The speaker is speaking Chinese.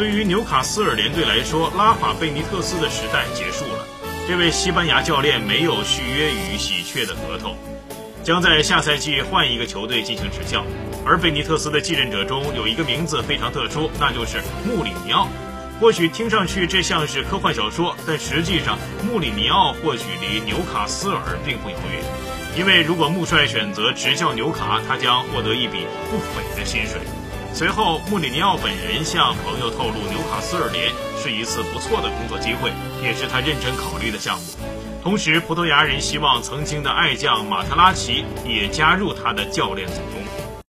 对于纽卡斯尔联队来说，拉法贝尼特斯的时代结束了。这位西班牙教练没有续约与喜鹊的合同，将在下赛季换一个球队进行执教。而贝尼特斯的继任者中有一个名字非常特殊，那就是穆里尼奥。或许听上去这像是科幻小说，但实际上穆里尼奥或许离纽卡斯尔并不遥远。因为如果穆帅选择执教纽卡，他将获得一笔不菲的薪水。随后，穆里尼奥本人向朋友透露，纽卡斯尔联是一次不错的工作机会，也是他认真考虑的项目。同时，葡萄牙人希望曾经的爱将马特拉齐也加入他的教练组中。